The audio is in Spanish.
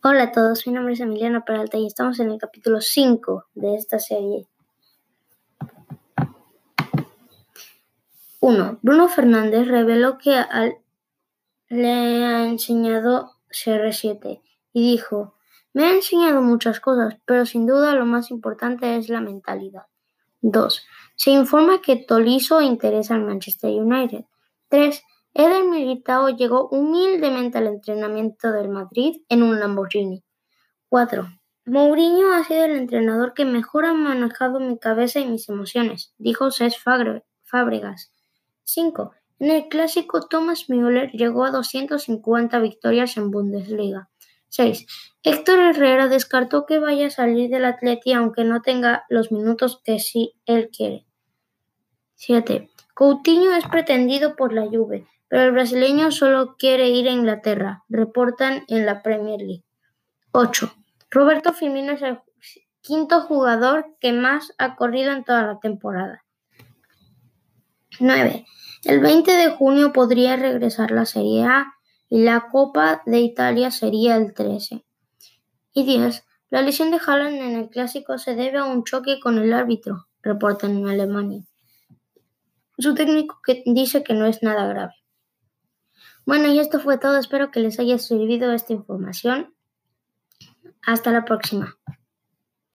Hola a todos, mi nombre es Emiliano Peralta y estamos en el capítulo 5 de esta serie. 1. Bruno Fernández reveló que al, le ha enseñado CR7 y dijo, me ha enseñado muchas cosas, pero sin duda lo más importante es la mentalidad. 2. Se informa que Tolisso interesa al Manchester United. 3. Eder Militao llegó humildemente al entrenamiento del Madrid en un Lamborghini. 4. Mourinho ha sido el entrenador que mejor ha manejado mi cabeza y mis emociones, dijo Cesc Fábregas. 5. En el clásico, Thomas Müller llegó a 250 victorias en Bundesliga. 6. Héctor Herrera descartó que vaya a salir del Atleti aunque no tenga los minutos que sí él quiere. 7. Coutinho es pretendido por la Juve, pero el brasileño solo quiere ir a Inglaterra, reportan en la Premier League. 8. Roberto Firmino es el quinto jugador que más ha corrido en toda la temporada. 9. El 20 de junio podría regresar la Serie A y la Copa de Italia sería el 13. Y 10. La lesión de Haaland en el clásico se debe a un choque con el árbitro, reportan en Alemania. Su técnico dice que no es nada grave. Bueno, y esto fue todo. Espero que les haya servido esta información. Hasta la próxima.